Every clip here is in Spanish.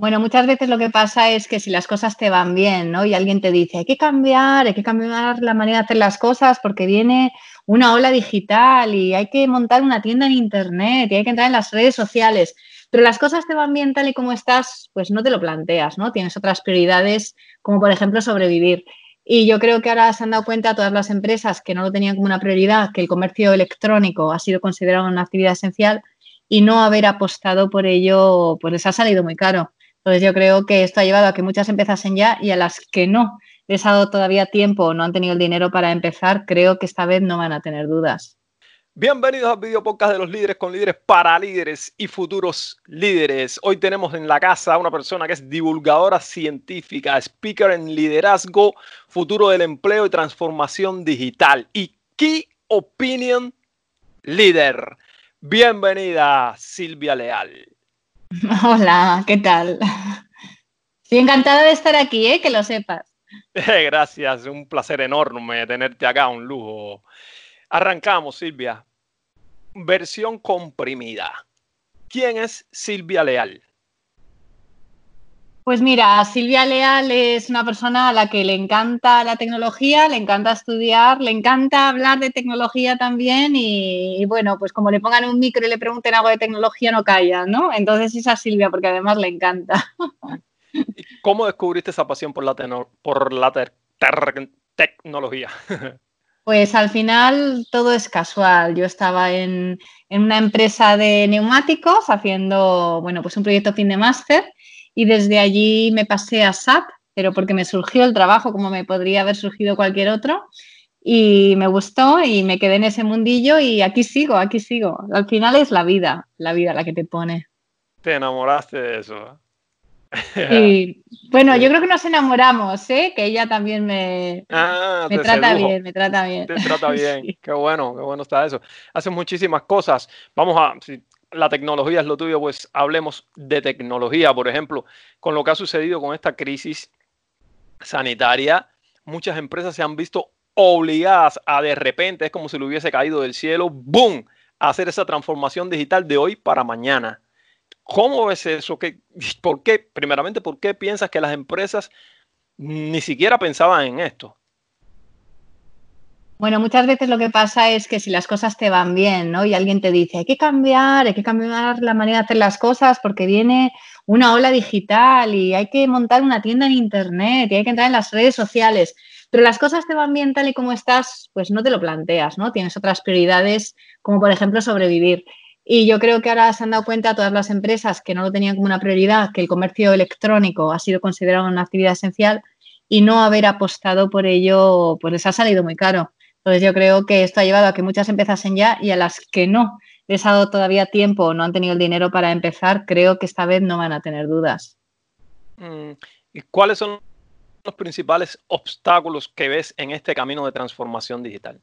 Bueno, muchas veces lo que pasa es que si las cosas te van bien, ¿no? Y alguien te dice, hay que cambiar, hay que cambiar la manera de hacer las cosas porque viene una ola digital y hay que montar una tienda en internet y hay que entrar en las redes sociales. Pero las cosas te van bien tal y como estás, pues no te lo planteas, ¿no? Tienes otras prioridades, como por ejemplo sobrevivir. Y yo creo que ahora se han dado cuenta todas las empresas que no lo tenían como una prioridad, que el comercio electrónico ha sido considerado una actividad esencial y no haber apostado por ello, pues les ha salido muy caro. Entonces yo creo que esto ha llevado a que muchas empezasen ya y a las que no les ha dado todavía tiempo o no han tenido el dinero para empezar, creo que esta vez no van a tener dudas. Bienvenidos al video podcast de los líderes con líderes para líderes y futuros líderes. Hoy tenemos en la casa a una persona que es divulgadora científica, speaker en liderazgo, futuro del empleo y transformación digital y Key Opinion Leader. Bienvenida, Silvia Leal. Hola, ¿qué tal? Estoy encantada de estar aquí, ¿eh? que lo sepas. Gracias, un placer enorme tenerte acá, un lujo. Arrancamos, Silvia. Versión comprimida. ¿Quién es Silvia Leal? Pues mira, Silvia Leal es una persona a la que le encanta la tecnología, le encanta estudiar, le encanta hablar de tecnología también y, bueno, pues como le pongan un micro y le pregunten algo de tecnología no calla, ¿no? Entonces esa Silvia porque además le encanta. ¿Cómo descubriste esa pasión por la, por la tecnología? Pues al final todo es casual. Yo estaba en, en, una empresa de neumáticos haciendo, bueno, pues un proyecto fin de máster y desde allí me pasé a SAP, pero porque me surgió el trabajo como me podría haber surgido cualquier otro y me gustó y me quedé en ese mundillo y aquí sigo, aquí sigo. Al final es la vida, la vida la que te pone. Te enamoraste de eso. Y bueno, yo creo que nos enamoramos, ¿eh? que ella también me, ah, me trata bien, me trata bien. Te trata bien, qué bueno, qué bueno está eso. Hace muchísimas cosas. Vamos a, la tecnología es lo tuyo, pues hablemos de tecnología. Por ejemplo, con lo que ha sucedido con esta crisis sanitaria, muchas empresas se han visto obligadas a de repente, es como si le hubiese caído del cielo, ¡boom!, a hacer esa transformación digital de hoy para mañana. ¿Cómo ves eso? ¿Qué, ¿Por qué? Primeramente, ¿por qué piensas que las empresas ni siquiera pensaban en esto? Bueno, muchas veces lo que pasa es que si las cosas te van bien, ¿no? Y alguien te dice, hay que cambiar, hay que cambiar la manera de hacer las cosas porque viene una ola digital y hay que montar una tienda en internet y hay que entrar en las redes sociales. Pero las cosas te van bien tal y como estás, pues no te lo planteas, ¿no? Tienes otras prioridades, como por ejemplo sobrevivir. Y yo creo que ahora se han dado cuenta todas las empresas que no lo tenían como una prioridad, que el comercio electrónico ha sido considerado una actividad esencial y no haber apostado por ello, pues les ha salido muy caro. Entonces yo creo que esto ha llevado a que muchas empezasen ya y a las que no les ha dado todavía tiempo o no han tenido el dinero para empezar, creo que esta vez no van a tener dudas. Mm, ¿Y cuáles son los principales obstáculos que ves en este camino de transformación digital?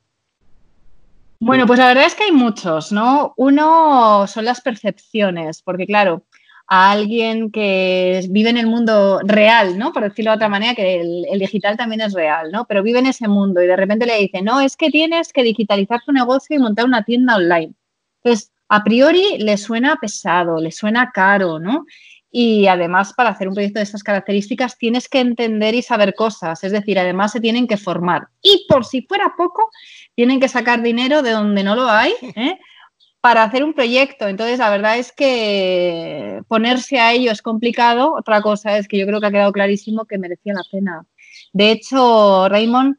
Bueno, pues la verdad es que hay muchos, ¿no? Uno son las percepciones, porque claro, a alguien que vive en el mundo real, ¿no? Por decirlo de otra manera, que el, digital también es real, ¿no? Pero vive en ese mundo y de repente le dice, no, es que tienes que digitalizar tu negocio y montar una tienda online. Entonces, a priori le suena pesado, le suena caro, ¿no? Y además, para hacer un proyecto de estas características, tienes que entender y saber cosas. Es decir, además se tienen que formar. Y por si fuera poco, tienen que sacar dinero de donde no lo hay, ¿eh? Para hacer un proyecto. Entonces, la verdad es que ponerse a ello es complicado. Otra cosa es que yo creo que ha quedado clarísimo que merecía la pena. De hecho, Raymond,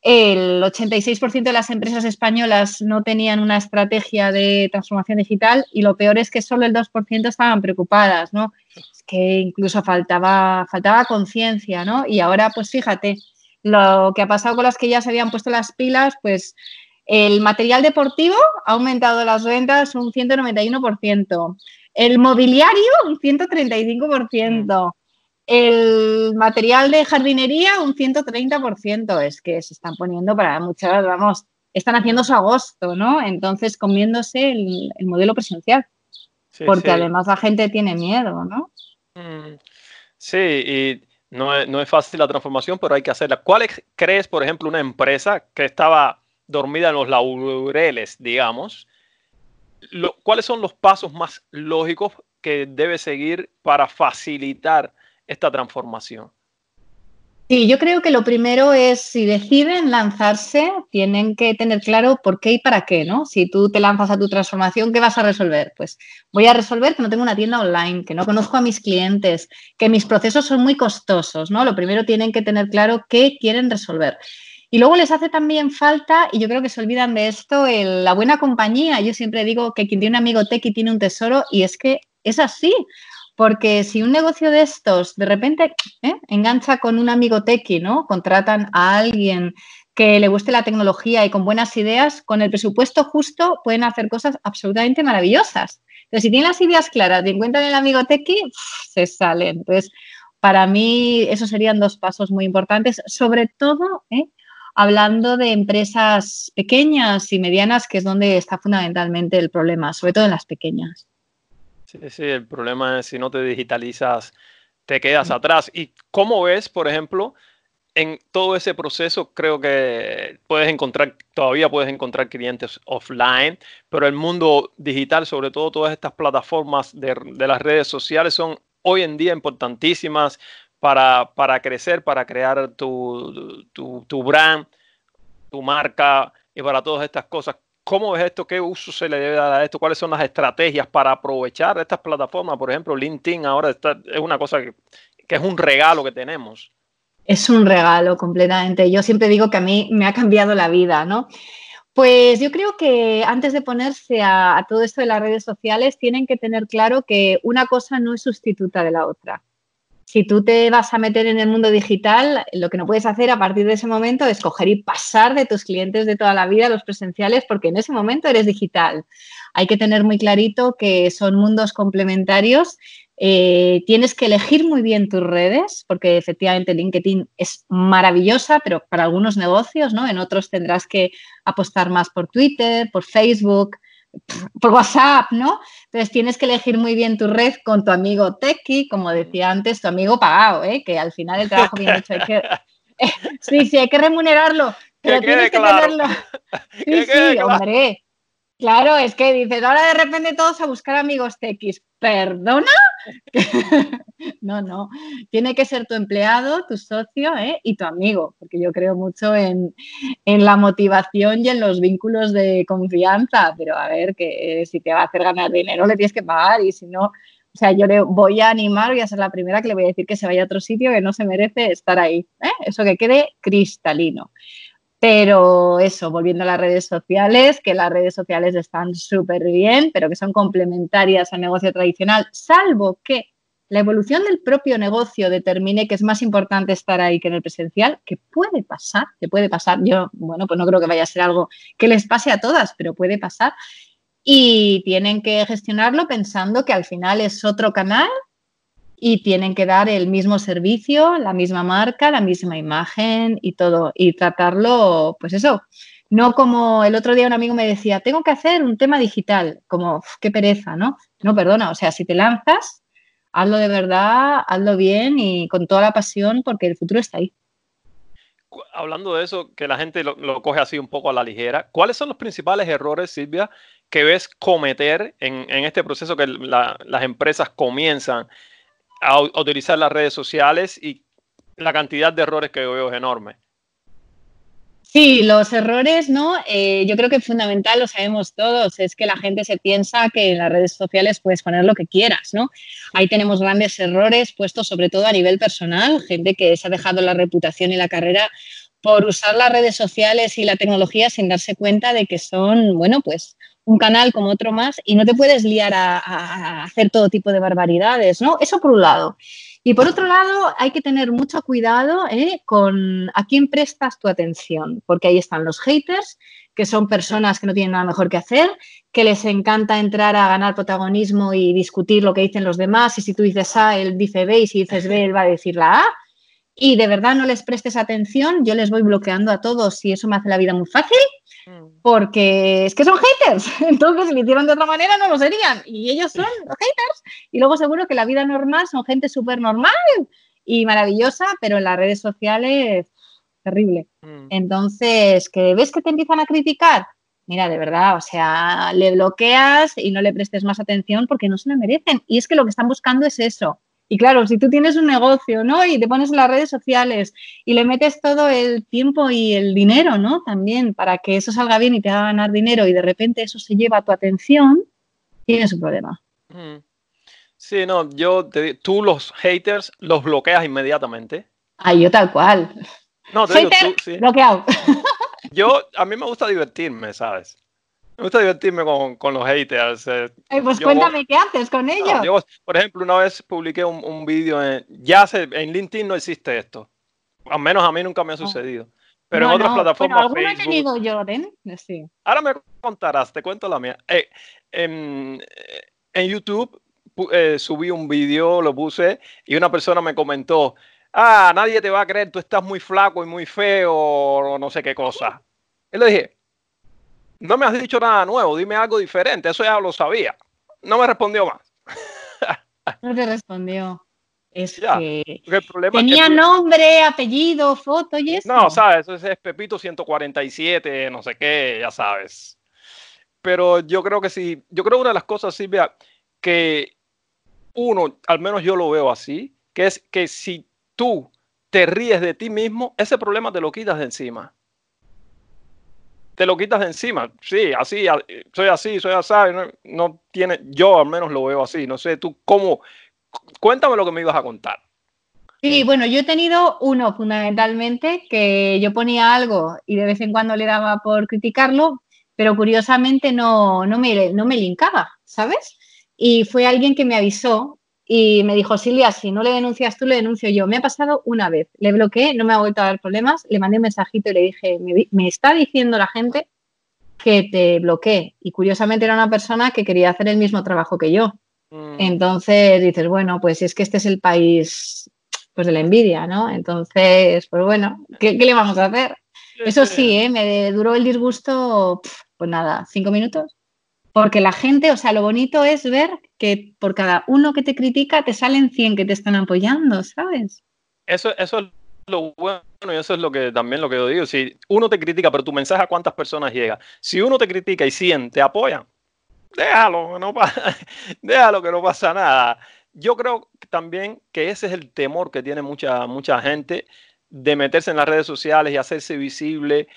el 86% de las empresas españolas no tenían una estrategia de transformación digital y lo peor es que solo el 2% estaban preocupadas, ¿no? Es que incluso faltaba, faltaba conciencia, ¿no? Y ahora, pues fíjate, lo que ha pasado con las que ya se habían puesto las pilas, pues el material deportivo ha aumentado las ventas un 191%. El mobiliario un 135%. El material de jardinería un 130%. Es que se están poniendo para muchas, vamos, están haciendo su agosto, ¿no? Entonces comiéndose el, modelo presencial. porque además la gente tiene miedo, ¿no? Mm, sí, y no no es fácil la transformación, pero hay que hacerla. ¿Cuál crees, por ejemplo, una empresa que estaba dormida en los laureles, digamos, ¿cuáles son los pasos más lógicos que debe seguir para facilitar esta transformación? Sí, yo creo que lo primero es, si deciden lanzarse, tienen que tener claro por qué y para qué, ¿no? Si tú te lanzas a tu transformación, ¿qué vas a resolver? Pues voy a resolver que no tengo una tienda online, que no conozco a mis clientes, que mis procesos son muy costosos, ¿no? Lo primero tienen que tener claro qué quieren resolver. Y luego les hace también falta, y yo creo que se olvidan de esto, la buena compañía. Yo siempre digo que quien tiene un amigo y tiene un tesoro, y es que es así. Porque si un negocio de estos de repente ¿eh? engancha con un amigo tequi, ¿no? Contratan a alguien que le guste la tecnología y con buenas ideas, con el presupuesto justo pueden hacer cosas absolutamente maravillosas. Pero si tienen las ideas claras y encuentran el amigo tequi, se salen. Entonces, para mí, esos serían dos pasos muy importantes, sobre todo ¿eh? Hablando de empresas pequeñas y medianas, que es donde está fundamentalmente el problema, sobre todo en las pequeñas. Sí, sí, el problema es si no te digitalizas, te quedas atrás. ¿Y cómo ves, por ejemplo, en todo ese proceso creo que puedes encontrar, todavía puedes encontrar clientes offline, pero el mundo digital, sobre todo todas estas plataformas de, las redes sociales son hoy en día importantísimas para, para crecer, para crear tu, tu, tu brand, tu marca y para todas estas cosas. ¿Cómo es esto? ¿Qué uso se le debe dar a esto? ¿Cuáles son las estrategias para aprovechar estas plataformas? Por ejemplo, LinkedIn ahora es una cosa que, es un regalo que tenemos. Es un regalo completamente. Yo siempre digo que a mí me ha cambiado la vida, ¿no? Pues yo creo que antes de ponerse a, todo esto de las redes sociales, tienen que tener claro que una cosa no es sustituta de la otra si tú te vas a meter en el mundo digital, lo que no puedes hacer a partir de ese momento es coger y pasar de tus clientes de toda la vida a los presenciales porque en ese momento eres digital. Hay que tener muy clarito que son mundos complementarios. Eh, tienes que elegir muy bien tus redes porque efectivamente LinkedIn es maravillosa, pero para algunos negocios, ¿no? En otros tendrás que apostar más por Twitter, por Facebook, por WhatsApp, ¿no? Entonces tienes que elegir muy bien tu red con tu amigo Tequi, como decía antes, tu amigo pagado, ¿eh? que al final el trabajo bien hecho hay que... sí, sí, hay que remunerarlo, pero tienes que tenerlo. Sí, sí, hombre. Claro, es que dices, ahora de repente todos a buscar amigos tequis. ¿Perdona? no, no. Tiene que ser tu empleado, tu socio ¿eh? y tu amigo, porque yo creo mucho en, la motivación y en los vínculos de confianza. Pero a ver, que si te va a hacer ganar dinero, le tienes que pagar y si no, o sea, yo le voy a animar, voy a ser la primera que le voy a decir que se vaya a otro sitio que no se merece estar ahí. ¿eh? Eso que quede cristalino. Pero eso, volviendo a las redes sociales, que las redes sociales están súper bien, pero que son complementarias al negocio tradicional, salvo que la evolución del propio negocio determine que es más importante estar ahí que en el presencial, que puede pasar, que puede pasar. Yo, bueno, pues no creo que vaya a ser algo que les pase a todas, pero puede pasar. Y tienen que gestionarlo pensando que al final es otro canal y tienen que dar el mismo servicio, la misma marca, la misma imagen y todo, y tratarlo, pues eso, no como el otro día un amigo me decía, tengo que hacer un tema digital, como, qué pereza, ¿no? No, perdona, o sea, si te lanzas, hazlo de verdad, hazlo bien y con toda la pasión porque el futuro está ahí. Hablando de eso, que la gente lo, coge así un poco a la ligera, ¿cuáles son los principales errores, Silvia, que ves cometer en, este proceso que las empresas comienzan a, utilizar las redes sociales y la cantidad de errores que veo es enorme. Sí, los errores, ¿no? Eh, yo creo que fundamental, lo sabemos todos, es que la gente se piensa que en las redes sociales puedes poner lo que quieras, ¿no? Ahí tenemos grandes errores puestos sobre todo a nivel personal, gente que se ha dejado la reputación y la carrera por usar las redes sociales y la tecnología sin darse cuenta de que son, bueno, pues un canal como otro más y no te puedes liar a, hacer todo tipo de barbaridades, ¿no? Eso por un lado. Y por otro lado, hay que tener mucho cuidado ¿eh? con a quién prestas tu atención, porque ahí están los haters, que son personas que no tienen nada mejor que hacer, que les encanta entrar a ganar protagonismo y discutir lo que dicen los demás, y si tú dices A, él dice B, y si dices B, él va a decir la A, y de verdad no les prestes atención, yo les voy bloqueando a todos y eso me hace la vida muy fácil. Porque es que son haters. Entonces, si lo hicieron de otra manera, no lo serían. Y ellos son haters. Y luego seguro que la vida normal son gente súper normal y maravillosa, pero en las redes sociales, terrible. Mm. Entonces, que ves que te empiezan a criticar, mira, de verdad, o sea, le bloqueas y no le prestes más atención porque no se la merecen. Y es que lo que están buscando es eso. Y claro, si tú tienes un negocio, ¿no? Y te pones en las redes sociales y le metes todo el tiempo y el dinero, ¿no? También para que eso salga bien y te haga ganar dinero y de repente eso se lleva a tu atención, tienes un problema. Mm. Sí, no, yo te, tú los haters los bloqueas inmediatamente. Ah, yo tal cual. No, te digo, tú, sí. bloqueado. Yo, a mí me gusta divertirme, ¿sabes? Me gusta divertirme con, los haters. Eh. pues cuéntame qué haces con ellos. por ejemplo, una vez publiqué un, vídeo en. Ya en LinkedIn no existe esto. Al menos a mí nunca me ha sucedido. Pero en otras plataformas. Bueno, Facebook, he tenido yo, Sí. Ahora me contarás, te cuento la mía. Eh, en, YouTube eh, subí un vídeo, lo puse, y una persona me comentó: Ah, nadie te va a creer, tú estás muy flaco y muy feo, o no sé qué cosa. Y le dije: no me has dicho nada nuevo, dime algo diferente, eso ya lo sabía. No me respondió más. No te respondió. Es que el problema tenía nombre, apellido, foto y eso. No, sabes, eso es Pepito 147, no sé qué, ya sabes. Pero yo creo que sí, yo creo que una de las cosas, Silvia, que uno, al menos yo lo veo así, que es que si tú te ríes de ti mismo, ese problema te lo quitas de encima te lo quitas de encima. Sí, así, soy así, soy así. No, no, tiene, yo al menos lo veo así. No sé, tú cómo. Cuéntame lo que me ibas a contar. Sí, bueno, yo he tenido uno fundamentalmente que yo ponía algo y de vez en cuando le daba por criticarlo, pero curiosamente no, no, me, no me linkaba, ¿sabes? Y fue alguien que me avisó y me dijo, Silvia, si no le denuncias tú, le denuncio yo. Me ha pasado una vez, le bloqueé, no me ha vuelto a dar problemas, le mandé un mensajito y le dije, me, está diciendo la gente que te bloqueé. Y curiosamente era una persona que quería hacer el mismo trabajo que yo. Mm. Entonces dices, bueno, pues es que este es el país pues de la envidia, ¿no? Entonces, pues bueno, ¿qué, le vamos a hacer? Eso sí, ¿eh? me duró el disgusto, pues nada, cinco minutos. Porque la gente, o sea, lo bonito es ver que por cada uno que te critica te salen 100 que te están apoyando, ¿sabes? Eso, eso es lo bueno y eso es lo que también lo que yo digo. Si uno te critica, pero tu mensaje a cuántas personas llega. Si uno te critica y 100 te apoyan, déjalo, no déjalo que no pasa nada. Yo creo también que ese es el temor que tiene mucha, mucha gente de meterse en las redes sociales y hacerse visible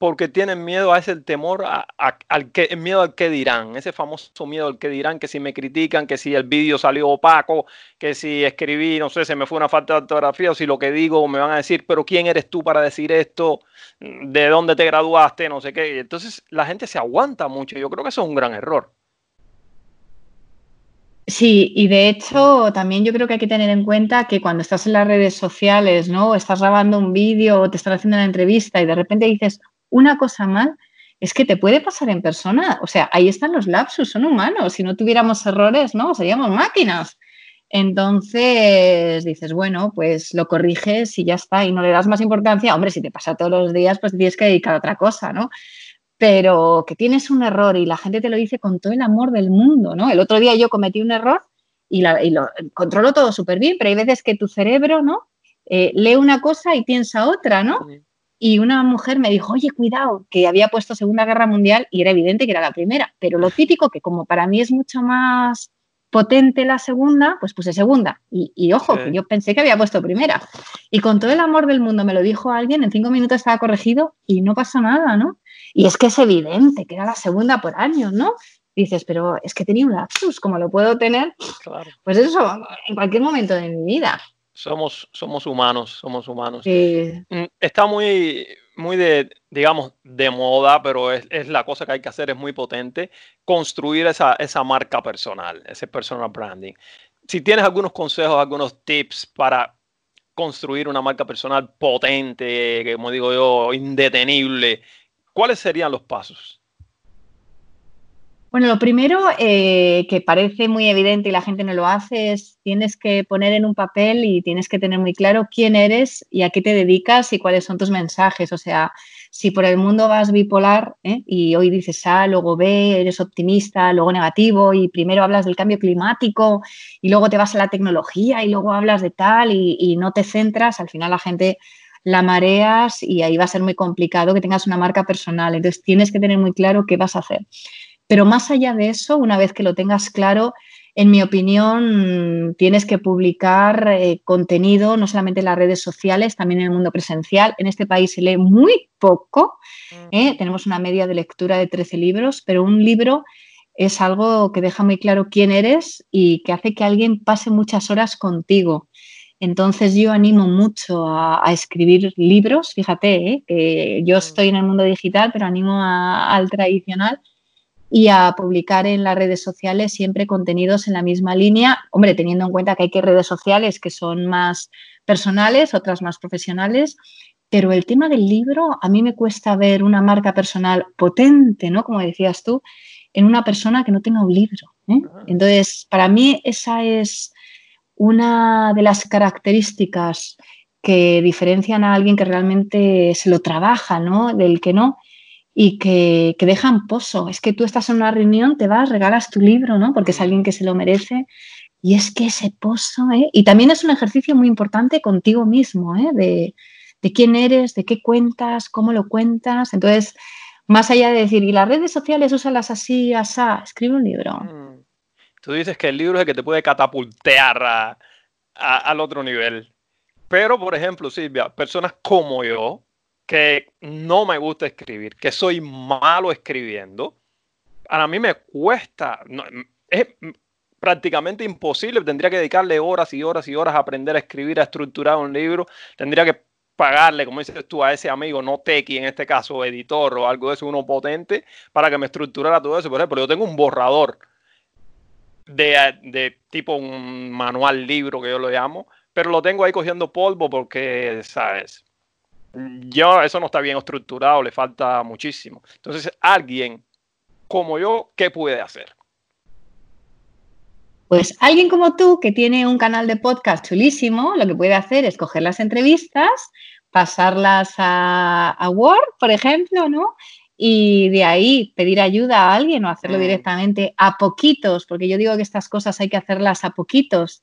porque tienen miedo a ese temor, al que, miedo al que dirán, ese famoso miedo al que dirán, que si me critican, que si el vídeo salió opaco, que si escribí, no sé, se me fue una falta de ortografía, o si lo que digo me van a decir, pero ¿quién eres tú para decir esto? ¿De dónde te graduaste? No sé qué. Entonces la gente se aguanta mucho. Yo creo que eso es un gran error. Sí, y de hecho también yo creo que hay que tener en cuenta que cuando estás en las redes sociales, ¿no? Estás grabando un vídeo o te están haciendo una entrevista y de repente dices, una cosa mal, es que te puede pasar en persona. O sea, ahí están los lapsus, son humanos. Si no tuviéramos errores, no, seríamos máquinas. Entonces dices, bueno, pues lo corriges y ya está, y no le das más importancia. Hombre, si te pasa todos los días, pues tienes que dedicar a otra cosa, ¿no? Pero que tienes un error y la gente te lo dice con todo el amor del mundo, ¿no? El otro día yo cometí un error y, lo controlo todo súper bien, pero hay veces que tu cerebro, ¿no? Eh, lee una cosa y piensa otra, ¿no? Y una mujer me dijo, oye, cuidado, que había puesto Segunda Guerra Mundial y era evidente que era la primera, pero lo típico que como para mí es mucho más potente la segunda, pues puse segunda. Y, ojo, que yo pensé que había puesto primera. Y con todo el amor del mundo me lo dijo alguien, en cinco minutos estaba corregido y no pasó nada, ¿no? Y es que es evidente que era la segunda por años, ¿no? dices, pero es que tenía un lapsus, como lo puedo tener, pues eso, en cualquier momento de mi vida. Somos, somos humanos, somos humanos. Mm, está muy, muy de, digamos, de moda, pero es, es, la cosa que hay que hacer, es muy potente, construir esa, esa marca personal, ese personal branding. Si tienes algunos consejos, algunos tips para construir una marca personal potente, como digo yo, indetenible, ¿cuáles serían los pasos? Bueno, lo primero eh, que parece muy evidente y la gente no lo hace es tienes que poner en un papel y tienes que tener muy claro quién eres y a qué te dedicas y cuáles son tus mensajes. O sea, si por el mundo vas bipolar ¿eh? y hoy dices A, luego B, eres optimista, luego negativo y primero hablas del cambio climático y luego te vas a la tecnología y luego hablas de tal y, y no te centras, al final la gente la mareas y ahí va a ser muy complicado que tengas una marca personal. Entonces tienes que tener muy claro qué vas a hacer. Pero más allá de eso, una vez que lo tengas claro, en mi opinión, tienes que publicar eh, contenido no solamente en las redes sociales, también en el mundo presencial. En este país se lee muy poco. ¿eh? Tenemos una media de lectura de 13 libros, pero un libro es algo que deja muy claro quién eres y que hace que alguien pase muchas horas contigo. Entonces yo animo mucho a, escribir libros, fíjate, ¿eh? que yo estoy en el mundo digital, pero animo al tradicional y a publicar en las redes sociales siempre contenidos en la misma línea, hombre, teniendo en cuenta que hay que redes sociales que son más personales, otras más profesionales, pero el tema del libro, a mí me cuesta ver una marca personal potente, ¿no? Como decías tú, en una persona que no tenga un libro. ¿eh? Entonces, para mí esa es una de las características que diferencian a alguien que realmente se lo trabaja, ¿no? Del que no y que, que dejan pozo. Es que tú estás en una reunión, te vas, regalas tu libro, ¿no? Porque es alguien que se lo merece. Y es que ese pozo, ¿eh? Y también es un ejercicio muy importante contigo mismo, ¿eh? De, de quién eres, de qué cuentas, cómo lo cuentas. Entonces, más allá de decir, y las redes sociales, úsalas así, asá, escribe un libro. Mm. Tú dices que el libro es el que te puede catapultear al otro nivel. Pero, por ejemplo, Silvia, personas como yo, que no me gusta escribir, que soy malo escribiendo, a mí me cuesta, es prácticamente imposible, tendría que dedicarle horas y horas y horas a aprender a escribir, a estructurar un libro, tendría que pagarle, como dices tú, a ese amigo, no tequi en este caso, editor o algo de eso, uno potente, para que me estructurara todo eso. Por ejemplo, yo tengo un borrador de, de tipo un manual libro que yo lo llamo, pero lo tengo ahí cogiendo polvo porque, ¿sabes? Yo, eso no está bien estructurado, le falta muchísimo. Entonces, alguien como yo, ¿qué puede hacer? Pues alguien como tú que tiene un canal de podcast chulísimo, lo que puede hacer es coger las entrevistas, pasarlas a, Word, por ejemplo, ¿no? Y de ahí pedir ayuda a alguien o hacerlo mm. directamente a poquitos, porque yo digo que estas cosas hay que hacerlas a poquitos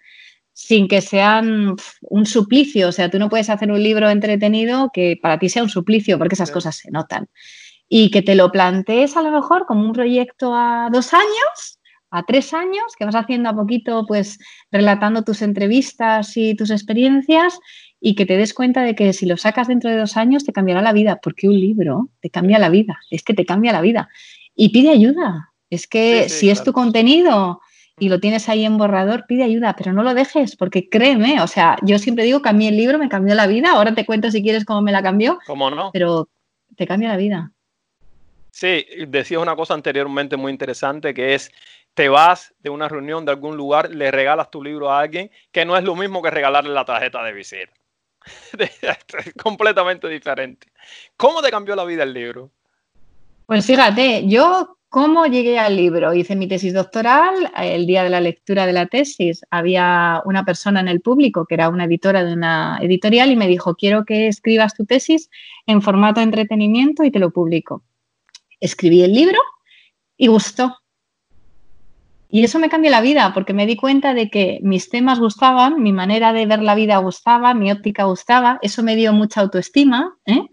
sin que sean un suplicio. O sea, tú no puedes hacer un libro entretenido que para ti sea un suplicio, porque esas cosas se notan. Y que te lo plantees a lo mejor como un proyecto a dos años, a tres años, que vas haciendo a poquito, pues relatando tus entrevistas y tus experiencias y que te des cuenta de que si lo sacas dentro de dos años te cambiará la vida, porque un libro te cambia la vida, es que te cambia la vida. Y pide ayuda. Es que si es tu contenido y lo tienes ahí en borrador, pide ayuda, pero no lo dejes, porque créeme, o sea, yo siempre digo que a mí el libro me cambió la vida, ahora te cuento si quieres cómo me la cambió. ¿Cómo no? Pero te cambia la vida. Sí, decías una cosa anteriormente muy interesante que es, te vas de una reunión de algún lugar, le regalas tu libro a alguien, que no es lo mismo que regalarle la tarjeta de visita. es completamente diferente. ¿Cómo te cambió la vida el libro? Pues fíjate, yo ¿Cómo llegué al libro? Hice mi tesis doctoral. El día de la lectura de la tesis había una persona en el público que era una editora de una editorial y me dijo, quiero que escribas tu tesis en formato de entretenimiento y te lo publico. Escribí el libro y gustó. Y eso me cambió la vida porque me di cuenta de que mis temas gustaban, mi manera de ver la vida gustaba, mi óptica gustaba. Eso me dio mucha autoestima. ¿eh?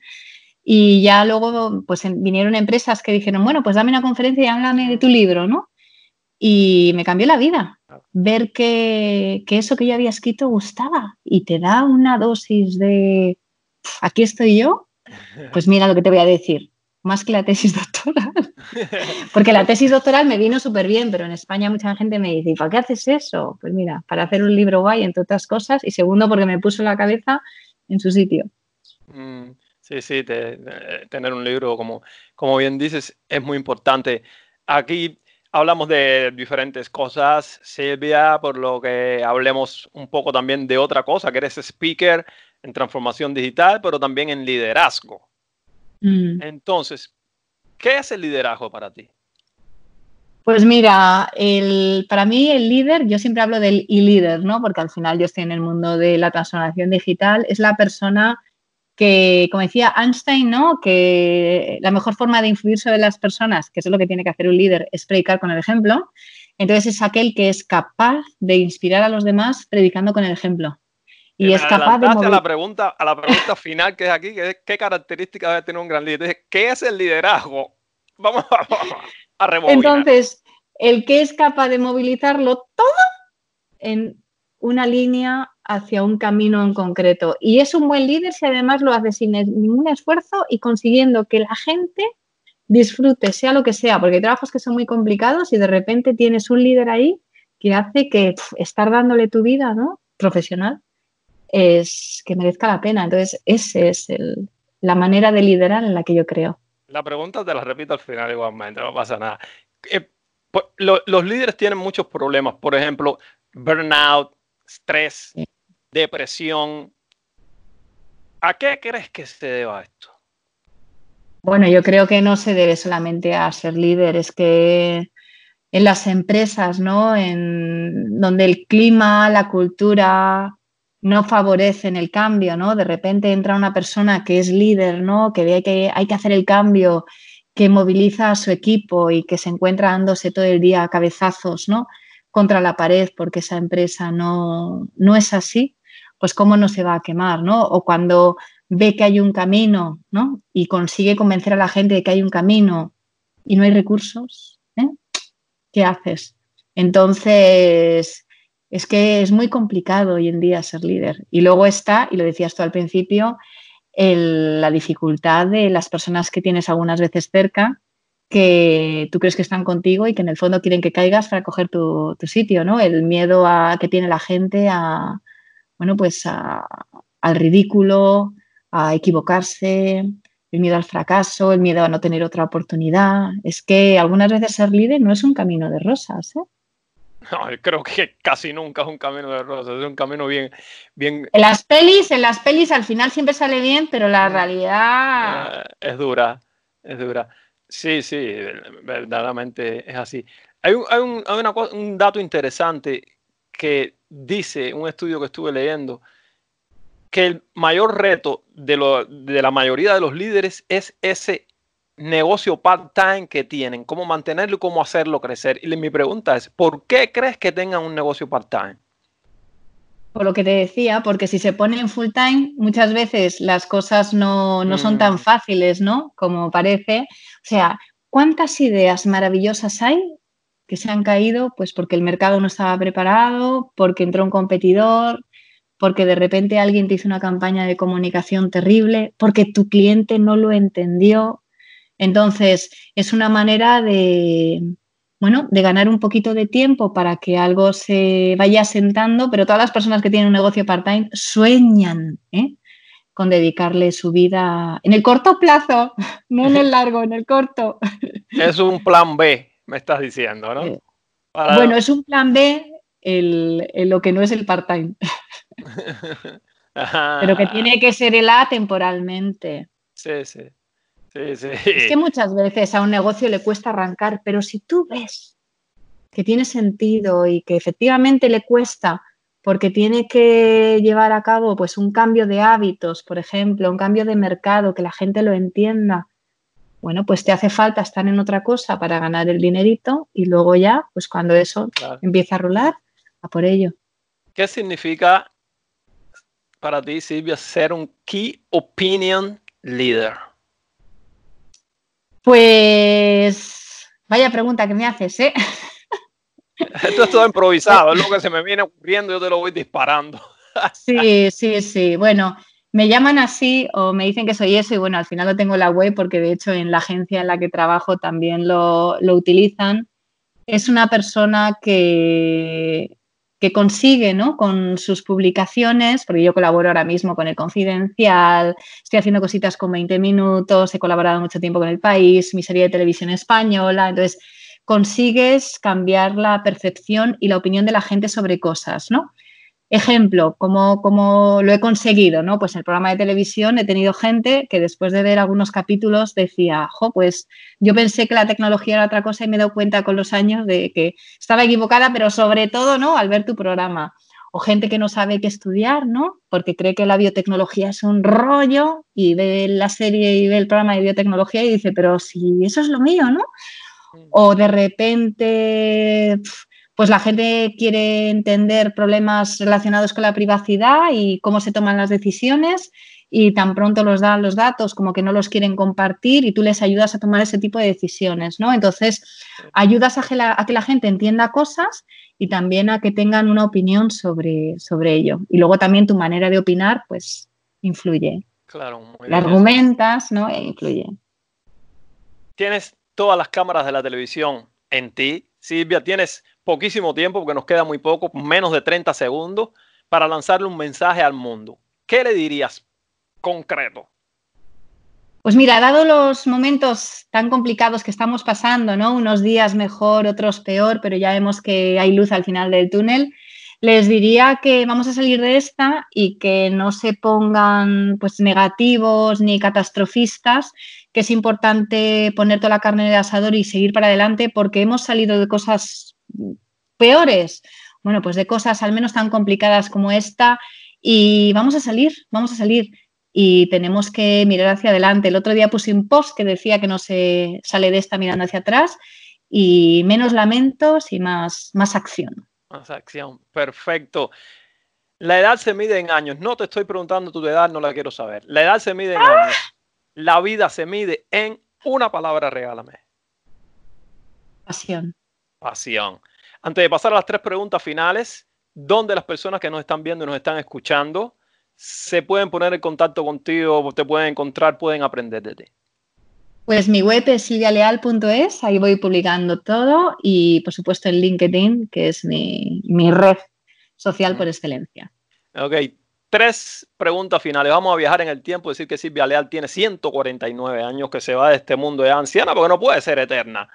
Y ya luego pues vinieron empresas que dijeron, bueno, pues dame una conferencia y háblame de tu libro, ¿no? Y me cambió la vida. Ver que, eso que yo había escrito gustaba y te da una dosis de, aquí estoy yo, pues mira lo que te voy a decir, más que la tesis doctoral. Porque la tesis doctoral me vino súper bien, pero en España mucha gente me dice, ¿para qué haces eso? Pues mira, para hacer un libro guay, entre otras cosas, y segundo, porque me puso la cabeza en su sitio. Mm. Sí, sí, tener un libro, como, como bien dices, es muy importante. Aquí hablamos de diferentes cosas, Silvia, por lo que hablemos un poco también de otra cosa, que eres speaker en transformación digital, pero también en liderazgo. Mm. Entonces, ¿qué es el liderazgo para ti? Pues mira, el, para mí el líder, yo siempre hablo del e-líder, ¿no? Porque al final yo estoy en el mundo de la transformación digital, es la persona que, como decía Einstein, ¿no? que la mejor forma de influir sobre las personas, que eso es lo que tiene que hacer un líder, es predicar con el ejemplo. Entonces es aquel que es capaz de inspirar a los demás predicando con el ejemplo. y es capaz de a la pregunta a la pregunta final que es aquí que es qué características debe tener un gran líder qué es el liderazgo vamos a, a remover entonces el que es capaz de movilizarlo todo en una línea hacia un camino en concreto y es un buen líder si además lo hace sin ningún esfuerzo y consiguiendo que la gente disfrute sea lo que sea porque hay trabajos que son muy complicados y de repente tienes un líder ahí que hace que estar dándole tu vida ¿no? profesional es que merezca la pena. Entonces, esa es la manera de liderar en la que yo creo. La pregunta te la repito al final igualmente, no pasa nada. Eh, pues, los líderes tienen muchos problemas, por ejemplo, burnout, estrés, depresión. ¿A qué crees que se deba esto? Bueno, yo creo que no se debe solamente a ser líder, es que en las empresas, ¿no? En donde el clima, la cultura, no favorecen el cambio, ¿no? De repente entra una persona que es líder, ¿no? Que ve que hay que hacer el cambio, que moviliza a su equipo y que se encuentra dándose todo el día a cabezazos, ¿no? Contra la pared porque esa empresa no, no es así, pues cómo no se va a quemar, ¿no? O cuando ve que hay un camino, ¿no? Y consigue convencer a la gente de que hay un camino y no hay recursos, ¿eh? ¿qué haces? Entonces, es que es muy complicado hoy en día ser líder. Y luego está, y lo decías tú al principio, la dificultad de las personas que tienes algunas veces cerca, que tú crees que están contigo y que en el fondo quieren que caigas para coger tu, sitio, ¿no? El miedo a, que tiene la gente a, bueno, pues al ridículo, a equivocarse, el miedo al fracaso, el miedo a no tener otra oportunidad. Es que algunas veces ser líder no es un camino de rosas, ¿eh? No, creo que casi nunca es un camino de rosas, es un camino bien, bien. En las pelis, en las pelis al final siempre sale bien, pero la realidad eh, es dura, es dura. Sí, sí, verdaderamente es así. Hay un, hay un, hay un dato interesante que dice un estudio que estuve leyendo que el mayor reto de, lo, de la mayoría de los líderes es ese negocio part-time que tienen, cómo mantenerlo y cómo hacerlo crecer. Y mi pregunta es, ¿por qué crees que tengan un negocio part-time? Por lo que te decía, porque si se pone en full-time, muchas veces las cosas no, no son tan mm. fáciles, ¿no? Como parece. O sea, ¿cuántas ideas maravillosas hay que se han caído? Pues porque el mercado no estaba preparado, porque entró un competidor, porque de repente alguien te hizo una campaña de comunicación terrible, porque tu cliente no lo entendió, entonces, es una manera de, bueno, de ganar un poquito de tiempo para que algo se vaya asentando, pero todas las personas que tienen un negocio part-time sueñan ¿eh? con dedicarle su vida en el corto plazo, no en el largo, en el corto. Es un plan B, me estás diciendo, ¿no? Eh, bueno, es un plan B en lo que no es el part-time. pero que tiene que ser el A temporalmente. Sí, sí. Es que muchas veces a un negocio le cuesta arrancar, pero si tú ves que tiene sentido y que efectivamente le cuesta porque tiene que llevar a cabo pues un cambio de hábitos, por ejemplo, un cambio de mercado, que la gente lo entienda, bueno, pues te hace falta estar en otra cosa para ganar el dinerito y luego ya, pues cuando eso empieza a rolar, a por ello. ¿Qué significa para ti, Silvia, ser un Key Opinion Leader? Pues vaya pregunta que me haces, ¿eh? Esto es todo improvisado, es lo que se me viene ocurriendo, yo te lo voy disparando. Sí, sí, sí. Bueno, me llaman así o me dicen que soy eso y bueno, al final lo tengo en la web porque de hecho en la agencia en la que trabajo también lo, lo utilizan. Es una persona que que consigue ¿no? con sus publicaciones, porque yo colaboro ahora mismo con El Confidencial, estoy haciendo cositas con 20 minutos, he colaborado mucho tiempo con El País, mi serie de televisión española, entonces consigues cambiar la percepción y la opinión de la gente sobre cosas, ¿no? Ejemplo, como, lo he conseguido, ¿no? Pues en el programa de televisión he tenido gente que después de ver algunos capítulos decía, jo, pues yo pensé que la tecnología era otra cosa y me he dado cuenta con los años de que estaba equivocada, pero sobre todo, ¿no? Al ver tu programa. O gente que no sabe qué estudiar, ¿no? Porque cree que la biotecnología es un rollo y ve la serie y ve el programa de biotecnología y dice, pero si eso es lo mío, ¿no? O de repente pues la gente quiere entender problemas relacionados con la privacidad y cómo se toman las decisiones y tan pronto los dan los datos como que no los quieren compartir y tú les ayudas a tomar ese tipo de decisiones, ¿no? Entonces, ayudas a que la, a que la gente entienda cosas y también a que tengan una opinión sobre, sobre ello. Y luego también tu manera de opinar, pues, influye. Claro, muy bien. argumentas, ¿no? E influye. Tienes todas las cámaras de la televisión en ti. Silvia, tienes poquísimo tiempo, porque nos queda muy poco, menos de 30 segundos, para lanzarle un mensaje al mundo. ¿Qué le dirías concreto? Pues mira, dado los momentos tan complicados que estamos pasando, ¿no? Unos días mejor, otros peor, pero ya vemos que hay luz al final del túnel. Les diría que vamos a salir de esta y que no se pongan pues negativos ni catastrofistas, que es importante poner toda la carne el asador y seguir para adelante porque hemos salido de cosas peores, bueno, pues de cosas al menos tan complicadas como esta y vamos a salir, vamos a salir y tenemos que mirar hacia adelante. El otro día puse un post que decía que no se sale de esta mirando hacia atrás y menos lamentos y más, más acción. Más acción, perfecto. La edad se mide en años. No te estoy preguntando tu edad, no la quiero saber. La edad se mide en ¡Ah! años. La vida se mide en una palabra, regálame. Pasión. Pasión. Antes de pasar a las tres preguntas finales, ¿dónde las personas que nos están viendo y nos están escuchando se pueden poner en contacto contigo, te pueden encontrar, pueden aprender de ti? Pues mi web es silvialeal.es, ahí voy publicando todo y por supuesto en LinkedIn, que es mi, red social por excelencia. Ok, tres preguntas finales. Vamos a viajar en el tiempo, decir que Silvia Leal tiene 149 años, que se va de este mundo de anciana, porque no puede ser eterna.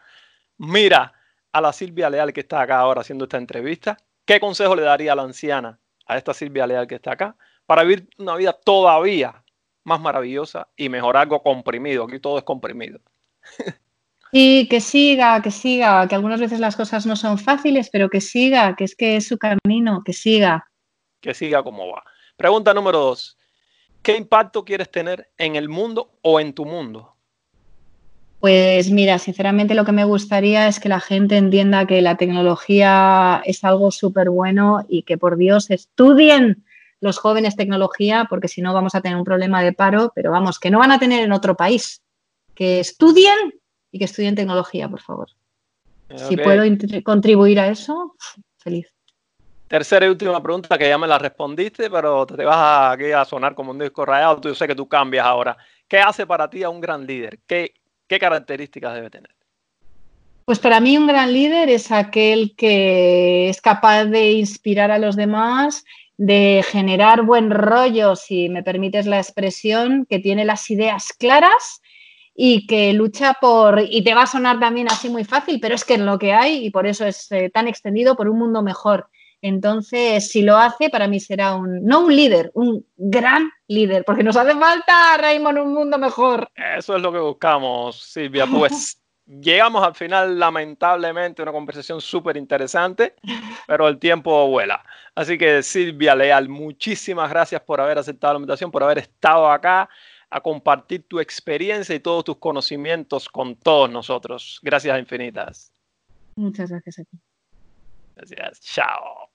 Mira a la Silvia Leal que está acá ahora haciendo esta entrevista. ¿Qué consejo le daría a la anciana, a esta Silvia Leal que está acá? para vivir una vida todavía más maravillosa y mejor algo comprimido. Aquí todo es comprimido. Y que siga, que siga, que algunas veces las cosas no son fáciles, pero que siga, que es que es su camino, que siga. Que siga como va. Pregunta número dos. ¿Qué impacto quieres tener en el mundo o en tu mundo? Pues mira, sinceramente lo que me gustaría es que la gente entienda que la tecnología es algo súper bueno y que por Dios estudien los jóvenes tecnología, porque si no vamos a tener un problema de paro, pero vamos, que no van a tener en otro país. Que estudien y que estudien tecnología, por favor. Si puedo contribuir a eso, feliz. Tercera y última pregunta que ya me la respondiste, pero te vas a, aquí a sonar como un disco rayado. Yo sé que tú cambias ahora. ¿Qué hace para ti a un gran líder? ¿Qué, qué características debe tener? Pues para mí un gran líder es aquel que es capaz de inspirar a los demás de generar buen rollo, si me permites la expresión, que tiene las ideas claras y que lucha por, y te va a sonar también así muy fácil, pero es que es lo que hay y por eso es eh, tan extendido por un mundo mejor. Entonces, si lo hace, para mí será un, no un líder, un gran líder, porque nos hace falta, Raymond, un mundo mejor. Eso es lo que buscamos, Silvia. Pues llegamos al final, lamentablemente, una conversación súper interesante, pero el tiempo vuela. Así que Silvia Leal, muchísimas gracias por haber aceptado la invitación, por haber estado acá a compartir tu experiencia y todos tus conocimientos con todos nosotros. Gracias infinitas. Muchas gracias a ti. Gracias. Chao.